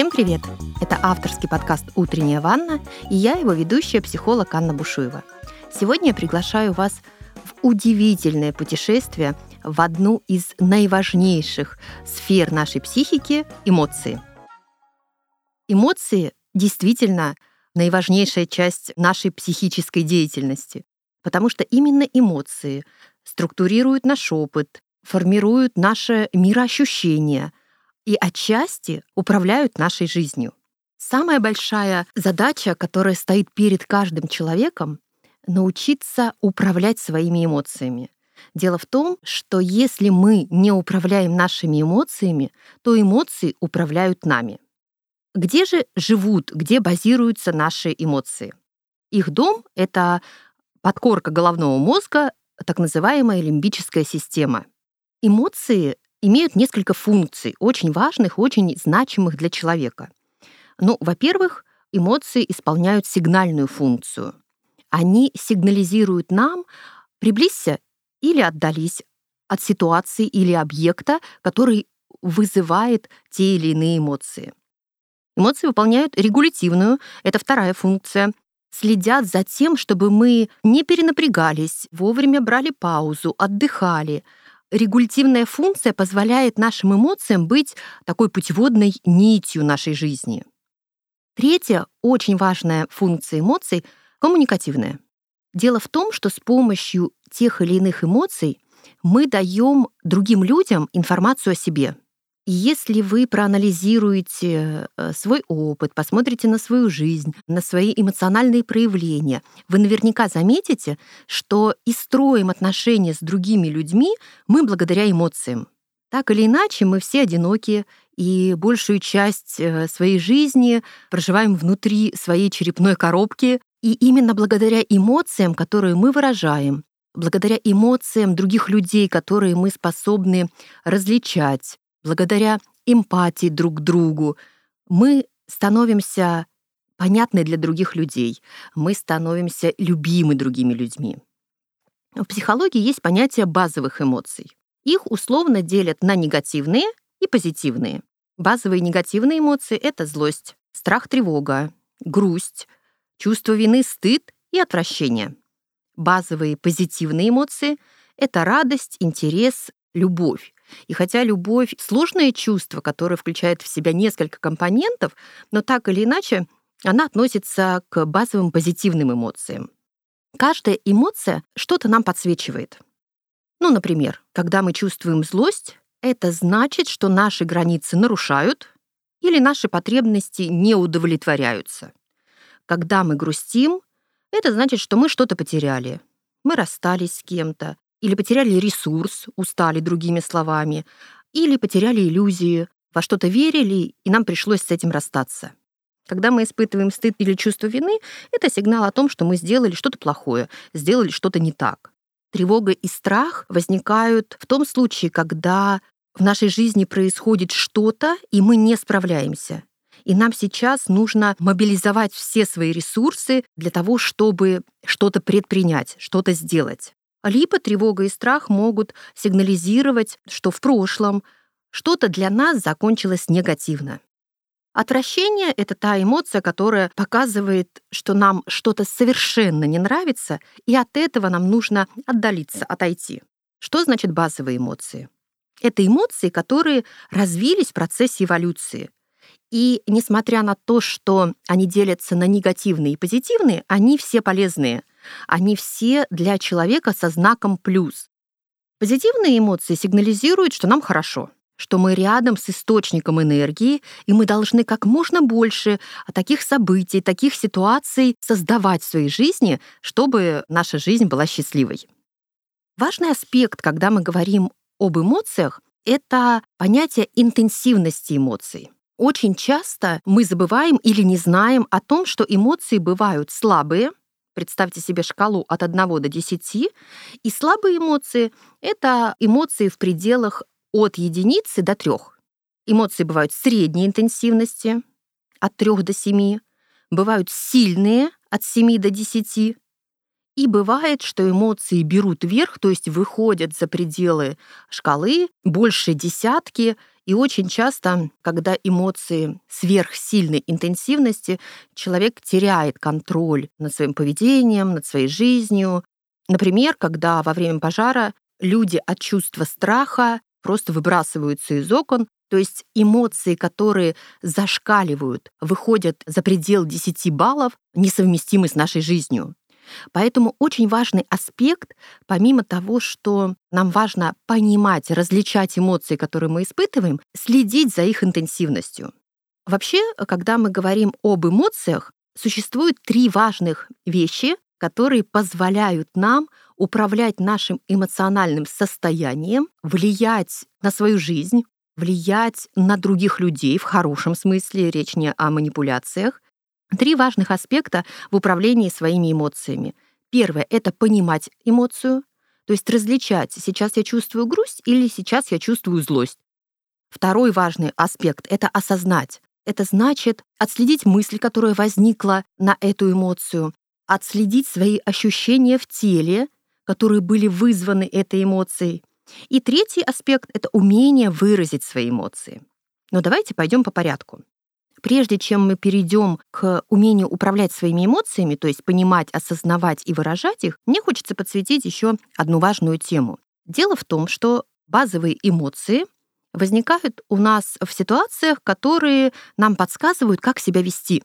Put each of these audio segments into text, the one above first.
Всем привет! Это авторский подкаст «Утренняя ванна» и я, его ведущая, психолог Анна Бушуева. Сегодня я приглашаю вас в удивительное путешествие в одну из наиважнейших сфер нашей психики – эмоции. Эмоции действительно наиважнейшая часть нашей психической деятельности, потому что именно эмоции структурируют наш опыт, формируют наше мироощущение и отчасти управляют нашей жизнью. Самая большая задача, которая стоит перед каждым человеком, научиться управлять своими эмоциями. Дело в том, что если мы не управляем нашими эмоциями, то эмоции управляют нами. Где же живут, где базируются наши эмоции? Их дом — это подкорка головного мозга, так называемая лимбическая система. Эмоции имеют несколько функций, очень важных, очень значимых для человека. Ну, во-первых, эмоции исполняют сигнальную функцию. Они сигнализируют нам приблизься или отдались от ситуации или объекта, который вызывает те или иные эмоции. Эмоции выполняют регулятивную, это вторая функция, следят за тем, чтобы мы не перенапрягались, вовремя брали паузу, отдыхали. Регулятивная функция позволяет нашим эмоциям быть такой путеводной нитью нашей жизни. Третья очень важная функция эмоций — коммуникативная. Дело в том, что с помощью тех или иных эмоций мы даем другим людям информацию о себе — если вы проанализируете э, свой опыт, посмотрите на свою жизнь, на свои эмоциональные проявления, вы наверняка заметите, что и строим отношения с другими людьми мы благодаря эмоциям. Так или иначе, мы все одинокие, и большую часть э, своей жизни проживаем внутри своей черепной коробки. И именно благодаря эмоциям, которые мы выражаем, благодаря эмоциям других людей, которые мы способны различать, благодаря эмпатии друг к другу, мы становимся понятны для других людей, мы становимся любимы другими людьми. В психологии есть понятие базовых эмоций. Их условно делят на негативные и позитивные. Базовые негативные эмоции — это злость, страх, тревога, грусть, чувство вины, стыд и отвращение. Базовые позитивные эмоции — это радость, интерес, любовь. И хотя любовь — сложное чувство, которое включает в себя несколько компонентов, но так или иначе она относится к базовым позитивным эмоциям. Каждая эмоция что-то нам подсвечивает. Ну, например, когда мы чувствуем злость, это значит, что наши границы нарушают или наши потребности не удовлетворяются. Когда мы грустим, это значит, что мы что-то потеряли. Мы расстались с кем-то, или потеряли ресурс, устали другими словами, или потеряли иллюзии, во что-то верили, и нам пришлось с этим расстаться. Когда мы испытываем стыд или чувство вины, это сигнал о том, что мы сделали что-то плохое, сделали что-то не так. Тревога и страх возникают в том случае, когда в нашей жизни происходит что-то, и мы не справляемся. И нам сейчас нужно мобилизовать все свои ресурсы для того, чтобы что-то предпринять, что-то сделать. Либо тревога и страх могут сигнализировать, что в прошлом что-то для нас закончилось негативно. Отвращение — это та эмоция, которая показывает, что нам что-то совершенно не нравится, и от этого нам нужно отдалиться, отойти. Что значит базовые эмоции? Это эмоции, которые развились в процессе эволюции. И несмотря на то, что они делятся на негативные и позитивные, они все полезные. Они все для человека со знаком плюс. Позитивные эмоции сигнализируют, что нам хорошо, что мы рядом с источником энергии, и мы должны как можно больше таких событий, таких ситуаций создавать в своей жизни, чтобы наша жизнь была счастливой. Важный аспект, когда мы говорим об эмоциях, это понятие интенсивности эмоций. Очень часто мы забываем или не знаем о том, что эмоции бывают слабые, Представьте себе шкалу от 1 до 10. И слабые эмоции — это эмоции в пределах от единицы до 3. Эмоции бывают средней интенсивности, от 3 до 7. Бывают сильные, от 7 до 10. И бывает, что эмоции берут вверх, то есть выходят за пределы шкалы, больше десятки, И очень часто, когда эмоции сверхсильной интенсивности, человек теряет контроль над своим поведением, над своей жизнью. Например, когда во время пожара люди от чувства страха просто выбрасываются из окон, то есть эмоции, которые зашкаливают, выходят за предел 10 баллов, несовместимы с нашей жизнью. Поэтому очень важный аспект, помимо того, что нам важно понимать, различать эмоции, которые мы испытываем, следить за их интенсивностью. Вообще, когда мы говорим об эмоциях, существует три важных вещи, которые позволяют нам управлять нашим эмоциональным состоянием, влиять на свою жизнь, влиять на других людей в хорошем смысле, речь не о манипуляциях, Три важных аспекта в управлении своими эмоциями. Первое — это понимать эмоцию, то есть различать, сейчас я чувствую грусть или сейчас я чувствую злость. Второй важный аспект — это осознать. Это значит отследить мысль, которая возникла на эту эмоцию, отследить свои ощущения в теле, которые были вызваны этой эмоцией. И третий аспект — это умение выразить свои эмоции. Но давайте пойдем по порядку прежде чем мы перейдем к умению управлять своими эмоциями, то есть понимать, осознавать и выражать их, мне хочется подсветить еще одну важную тему. Дело в том, что базовые эмоции возникают у нас в ситуациях, которые нам подсказывают, как себя вести.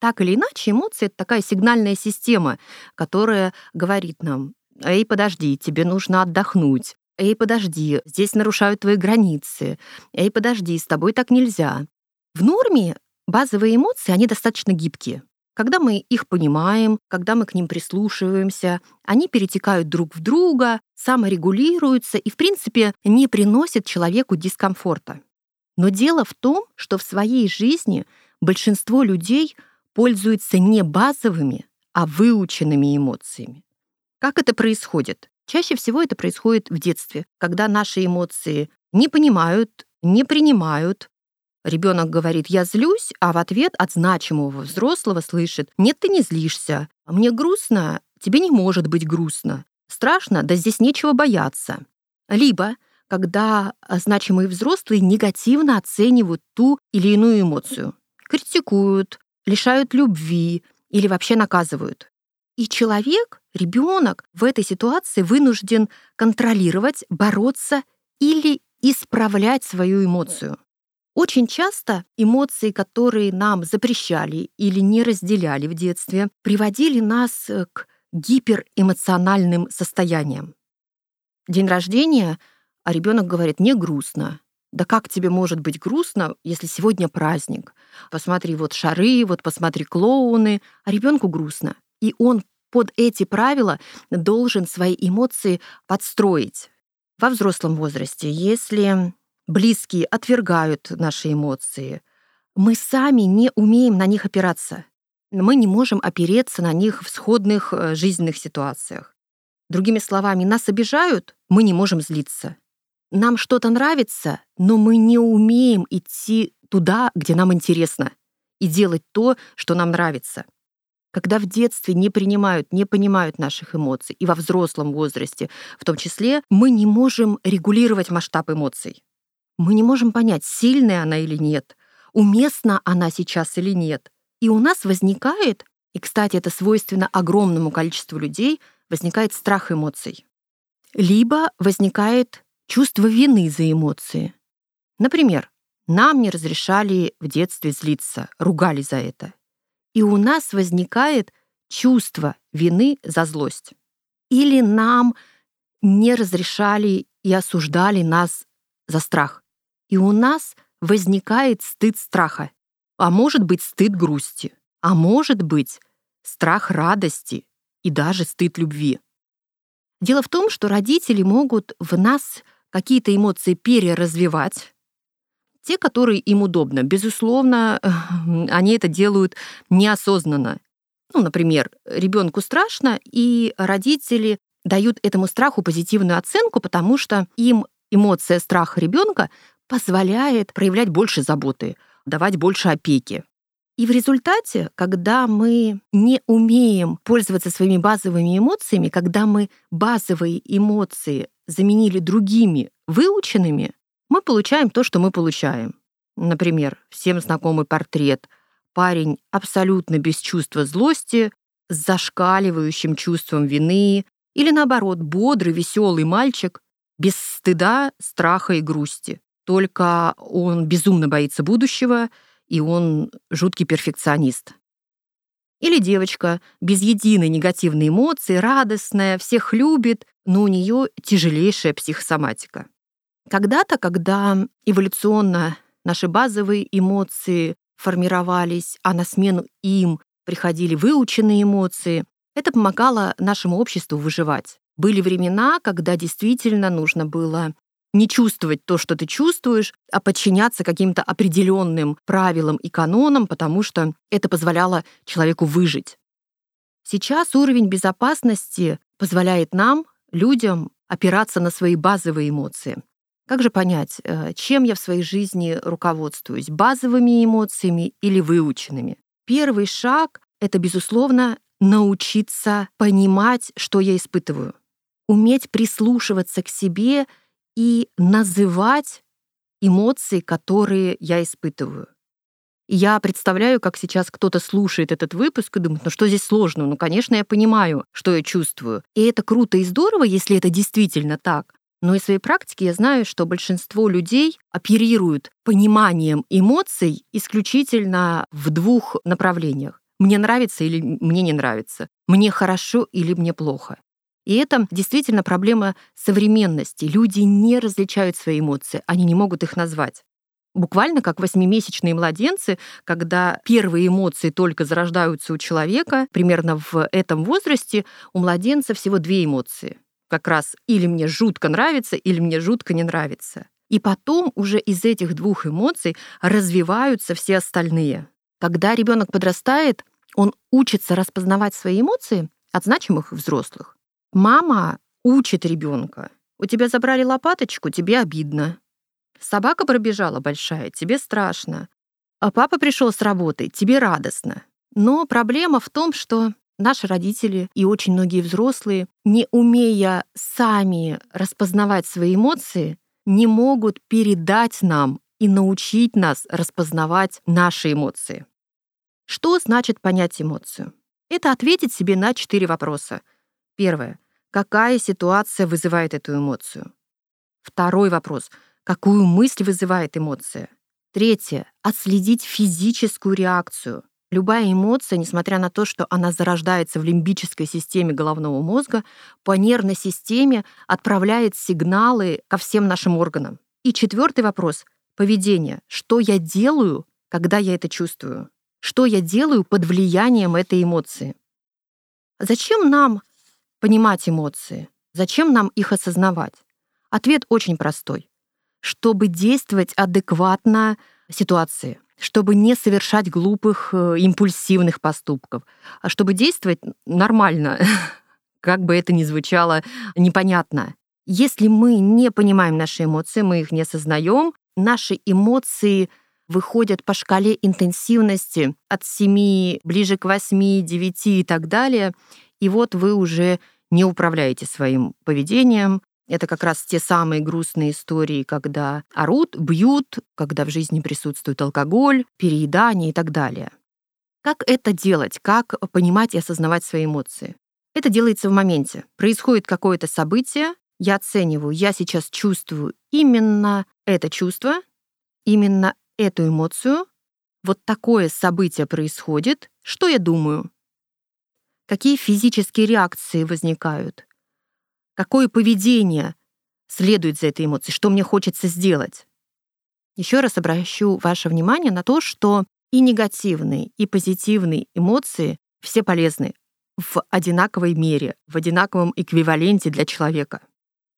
Так или иначе, эмоции — это такая сигнальная система, которая говорит нам, «Эй, подожди, тебе нужно отдохнуть», «Эй, подожди, здесь нарушают твои границы», «Эй, подожди, с тобой так нельзя». В норме базовые эмоции, они достаточно гибкие. Когда мы их понимаем, когда мы к ним прислушиваемся, они перетекают друг в друга, саморегулируются и, в принципе, не приносят человеку дискомфорта. Но дело в том, что в своей жизни большинство людей пользуются не базовыми, а выученными эмоциями. Как это происходит? Чаще всего это происходит в детстве, когда наши эмоции не понимают, не принимают, Ребенок говорит «я злюсь», а в ответ от значимого взрослого слышит «нет, ты не злишься, мне грустно, тебе не может быть грустно, страшно, да здесь нечего бояться». Либо когда значимые взрослые негативно оценивают ту или иную эмоцию, критикуют, лишают любви или вообще наказывают. И человек, ребенок в этой ситуации вынужден контролировать, бороться или исправлять свою эмоцию. Очень часто эмоции, которые нам запрещали или не разделяли в детстве, приводили нас э, к гиперэмоциональным состояниям. День рождения, а ребенок говорит, мне грустно. Да как тебе может быть грустно, если сегодня праздник? Посмотри, вот шары, вот посмотри клоуны, а ребенку грустно. И он под эти правила должен свои эмоции подстроить. Во взрослом возрасте, если близкие отвергают наши эмоции, мы сами не умеем на них опираться. Мы не можем опереться на них в сходных э, жизненных ситуациях. Другими словами, нас обижают, мы не можем злиться. Нам что-то нравится, но мы не умеем идти туда, где нам интересно, и делать то, что нам нравится. Когда в детстве не принимают, не понимают наших эмоций, и во взрослом возрасте в том числе, мы не можем регулировать масштаб эмоций. Мы не можем понять, сильная она или нет, уместна она сейчас или нет. И у нас возникает, и, кстати, это свойственно огромному количеству людей, возникает страх эмоций. Либо возникает чувство вины за эмоции. Например, нам не разрешали в детстве злиться, ругали за это. И у нас возникает чувство вины за злость. Или нам не разрешали и осуждали нас за страх. И у нас возникает стыд страха, а может быть стыд грусти, а может быть страх радости и даже стыд любви. Дело в том, что родители могут в нас какие-то эмоции переразвивать, те, которые им удобно. Безусловно, они это делают неосознанно. Ну, например, ребенку страшно, и родители дают этому страху позитивную оценку, потому что им эмоция страха ребенка позволяет проявлять больше заботы, давать больше опеки. И в результате, когда мы не умеем пользоваться своими базовыми эмоциями, когда мы базовые эмоции заменили другими выученными, мы получаем то, что мы получаем. Например, всем знакомый портрет. Парень абсолютно без чувства злости, с зашкаливающим чувством вины, или наоборот, бодрый, веселый мальчик, без стыда, страха и грусти. Только он безумно боится будущего, и он жуткий перфекционист. Или девочка без единой негативной эмоции, радостная, всех любит, но у нее тяжелейшая психосоматика. Когда-то, когда эволюционно наши базовые эмоции формировались, а на смену им приходили выученные эмоции, это помогало нашему обществу выживать. Были времена, когда действительно нужно было не чувствовать то, что ты чувствуешь, а подчиняться каким-то определенным правилам и канонам, потому что это позволяло человеку выжить. Сейчас уровень безопасности позволяет нам, людям, опираться на свои базовые эмоции. Как же понять, э, чем я в своей жизни руководствуюсь, базовыми эмоциями или выученными? Первый шаг — это, безусловно, научиться понимать, что я испытываю, уметь прислушиваться к себе и называть эмоции, которые я испытываю. Я представляю, как сейчас кто-то слушает этот выпуск и думает, ну что здесь сложного? Ну, конечно, я понимаю, что я чувствую. И это круто и здорово, если это действительно так. Но из своей практики я знаю, что большинство людей оперируют пониманием эмоций исключительно в двух направлениях. Мне нравится или мне не нравится. Мне хорошо или мне плохо. И это действительно проблема современности. Люди не различают свои эмоции, они не могут их назвать. Буквально как восьмимесячные младенцы, когда первые эмоции только зарождаются у человека, примерно в этом возрасте у младенца всего две эмоции. Как раз или мне жутко нравится, или мне жутко не нравится. И потом уже из этих двух эмоций развиваются все остальные. Когда ребенок подрастает, он учится распознавать свои эмоции от значимых взрослых. Мама учит ребенка. У тебя забрали лопаточку, тебе обидно. Собака пробежала большая, тебе страшно. А папа пришел с работы, тебе радостно. Но проблема в том, что наши родители и очень многие взрослые, не умея сами распознавать свои эмоции, не могут передать нам и научить нас распознавать наши эмоции. Что значит понять эмоцию? Это ответить себе на четыре вопроса. Первое. Какая ситуация вызывает эту эмоцию? Второй вопрос. Какую мысль вызывает эмоция? Третье. Отследить физическую реакцию. Любая эмоция, несмотря на то, что она зарождается в лимбической системе головного мозга, по нервной системе отправляет сигналы ко всем нашим органам. И четвертый вопрос — поведение. Что я делаю, когда я это чувствую? что я делаю под влиянием этой эмоции. Зачем нам понимать эмоции? Зачем нам их осознавать? Ответ очень простой. Чтобы действовать адекватно ситуации, чтобы не совершать глупых, э, импульсивных поступков, а чтобы действовать нормально, как бы это ни звучало непонятно. Если мы не понимаем наши эмоции, мы их не осознаем, наши эмоции — выходят по шкале интенсивности от 7 ближе к 8, 9 и так далее. И вот вы уже не управляете своим поведением. Это как раз те самые грустные истории, когда орут, бьют, когда в жизни присутствует алкоголь, переедание и так далее. Как это делать? Как понимать и осознавать свои эмоции? Это делается в моменте. Происходит какое-то событие, я оцениваю, я сейчас чувствую именно это чувство, именно эту эмоцию, вот такое событие происходит, что я думаю? Какие физические реакции возникают? Какое поведение следует за этой эмоцией? Что мне хочется сделать? Еще раз обращу ваше внимание на то, что и негативные, и позитивные эмоции все полезны в одинаковой мере, в одинаковом эквиваленте для человека.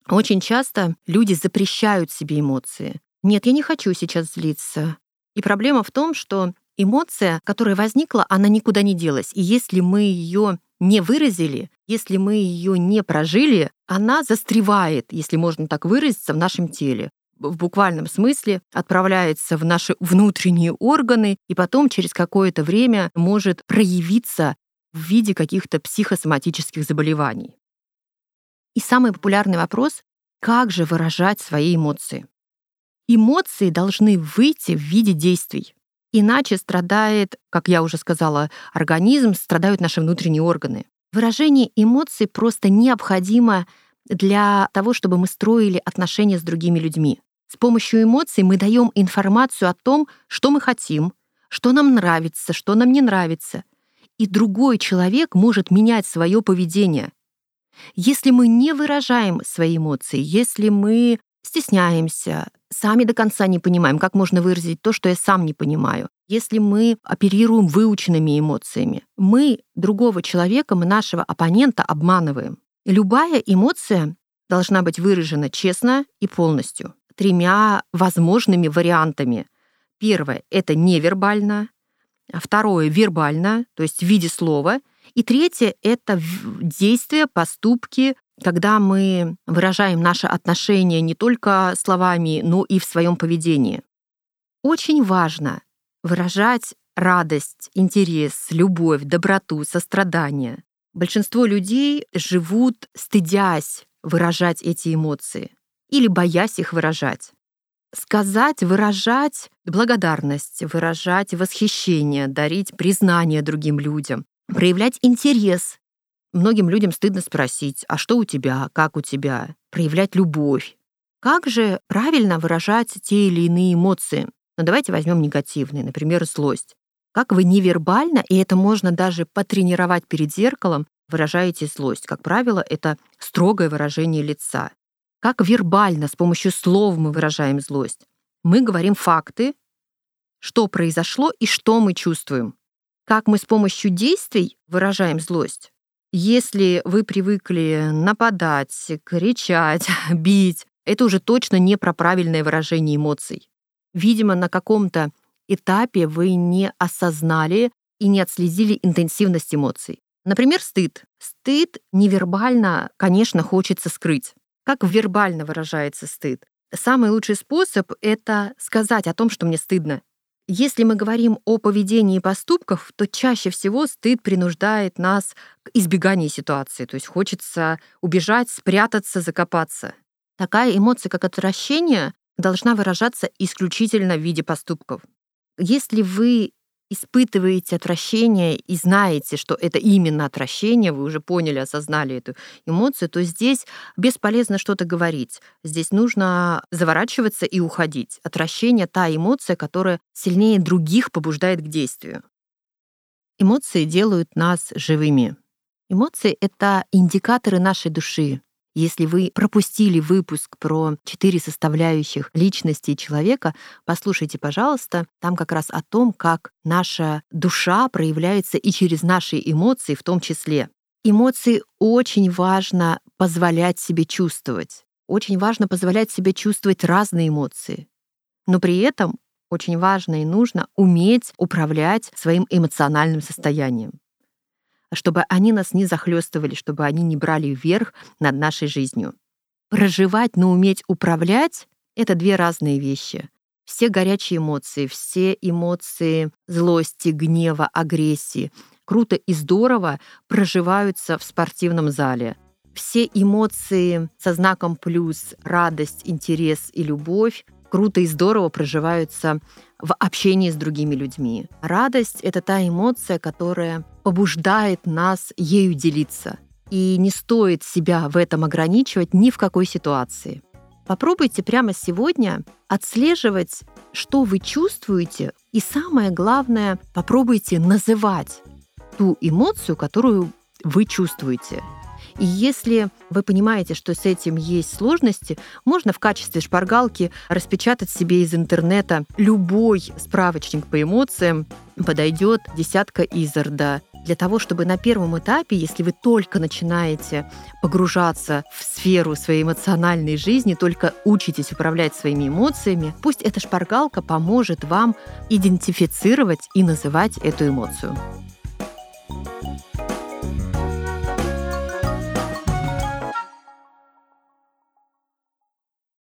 Очень часто люди запрещают себе эмоции. Нет, я не хочу сейчас злиться. И проблема в том, что эмоция, которая возникла, она никуда не делась. И если мы ее не выразили, если мы ее не прожили, она застревает, если можно так выразиться, в нашем теле в буквальном смысле отправляется в наши внутренние органы и потом через какое-то время может проявиться в виде каких-то психосоматических заболеваний. И самый популярный вопрос — как же выражать свои эмоции? Эмоции должны выйти в виде действий. Иначе страдает, как я уже сказала, организм, страдают наши внутренние органы. Выражение эмоций просто необходимо для того, чтобы мы строили отношения с другими людьми. С помощью эмоций мы даем информацию о том, что мы хотим, что нам нравится, что нам не нравится. И другой человек может менять свое поведение. Если мы не выражаем свои эмоции, если мы стесняемся, сами до конца не понимаем, как можно выразить то, что я сам не понимаю, если мы оперируем выученными эмоциями, мы другого человека, мы нашего оппонента обманываем. Любая эмоция должна быть выражена честно и полностью, тремя возможными вариантами. Первое — это невербально, второе — вербально, то есть в виде слова, и третье — это действия, поступки, когда мы выражаем наше отношение не только словами, но и в своем поведении. Очень важно выражать радость, интерес, любовь, доброту, сострадание. Большинство людей живут, стыдясь выражать эти эмоции или боясь их выражать. Сказать, выражать благодарность, выражать восхищение, дарить признание другим людям, проявлять интерес. Многим людям стыдно спросить, а что у тебя, как у тебя, проявлять любовь. Как же правильно выражать те или иные эмоции? Но ну, давайте возьмем негативные, например, злость. Как вы невербально, и это можно даже потренировать перед зеркалом, выражаете злость. Как правило, это строгое выражение лица. Как вербально, с помощью слов мы выражаем злость. Мы говорим факты, что произошло и что мы чувствуем. Как мы с помощью действий выражаем злость. Если вы привыкли нападать, кричать, бить, это уже точно не про правильное выражение эмоций. Видимо, на каком-то этапе вы не осознали и не отследили интенсивность эмоций. Например, стыд. Стыд невербально, конечно, хочется скрыть. Как вербально выражается стыд? Самый лучший способ — это сказать о том, что мне стыдно. Если мы говорим о поведении и поступках, то чаще всего стыд принуждает нас к избеганию ситуации, то есть хочется убежать, спрятаться, закопаться. Такая эмоция, как отвращение, должна выражаться исключительно в виде поступков. Если вы испытываете отвращение и знаете, что это именно отвращение, вы уже поняли, осознали эту эмоцию, то здесь бесполезно что-то говорить. Здесь нужно заворачиваться и уходить. Отвращение — та эмоция, которая сильнее других побуждает к действию. Эмоции делают нас живыми. Эмоции — это индикаторы нашей души, если вы пропустили выпуск про четыре составляющих личности человека, послушайте, пожалуйста, там как раз о том, как наша душа проявляется и через наши эмоции в том числе. Эмоции очень важно позволять себе чувствовать. Очень важно позволять себе чувствовать разные эмоции. Но при этом очень важно и нужно уметь управлять своим эмоциональным состоянием чтобы они нас не захлестывали, чтобы они не брали вверх над нашей жизнью. Проживать, но уметь управлять — это две разные вещи. Все горячие эмоции, все эмоции злости, гнева, агрессии круто и здорово проживаются в спортивном зале. Все эмоции со знаком плюс, радость, интерес и любовь круто и здорово проживаются в общении с другими людьми. Радость — это та эмоция, которая побуждает нас ею делиться. И не стоит себя в этом ограничивать ни в какой ситуации. Попробуйте прямо сегодня отслеживать, что вы чувствуете, и самое главное, попробуйте называть ту эмоцию, которую вы чувствуете. И если вы понимаете, что с этим есть сложности, можно в качестве шпаргалки распечатать себе из интернета любой справочник по эмоциям, подойдет десятка изорда для того, чтобы на первом этапе, если вы только начинаете погружаться в сферу своей эмоциональной жизни, только учитесь управлять своими эмоциями, пусть эта шпаргалка поможет вам идентифицировать и называть эту эмоцию.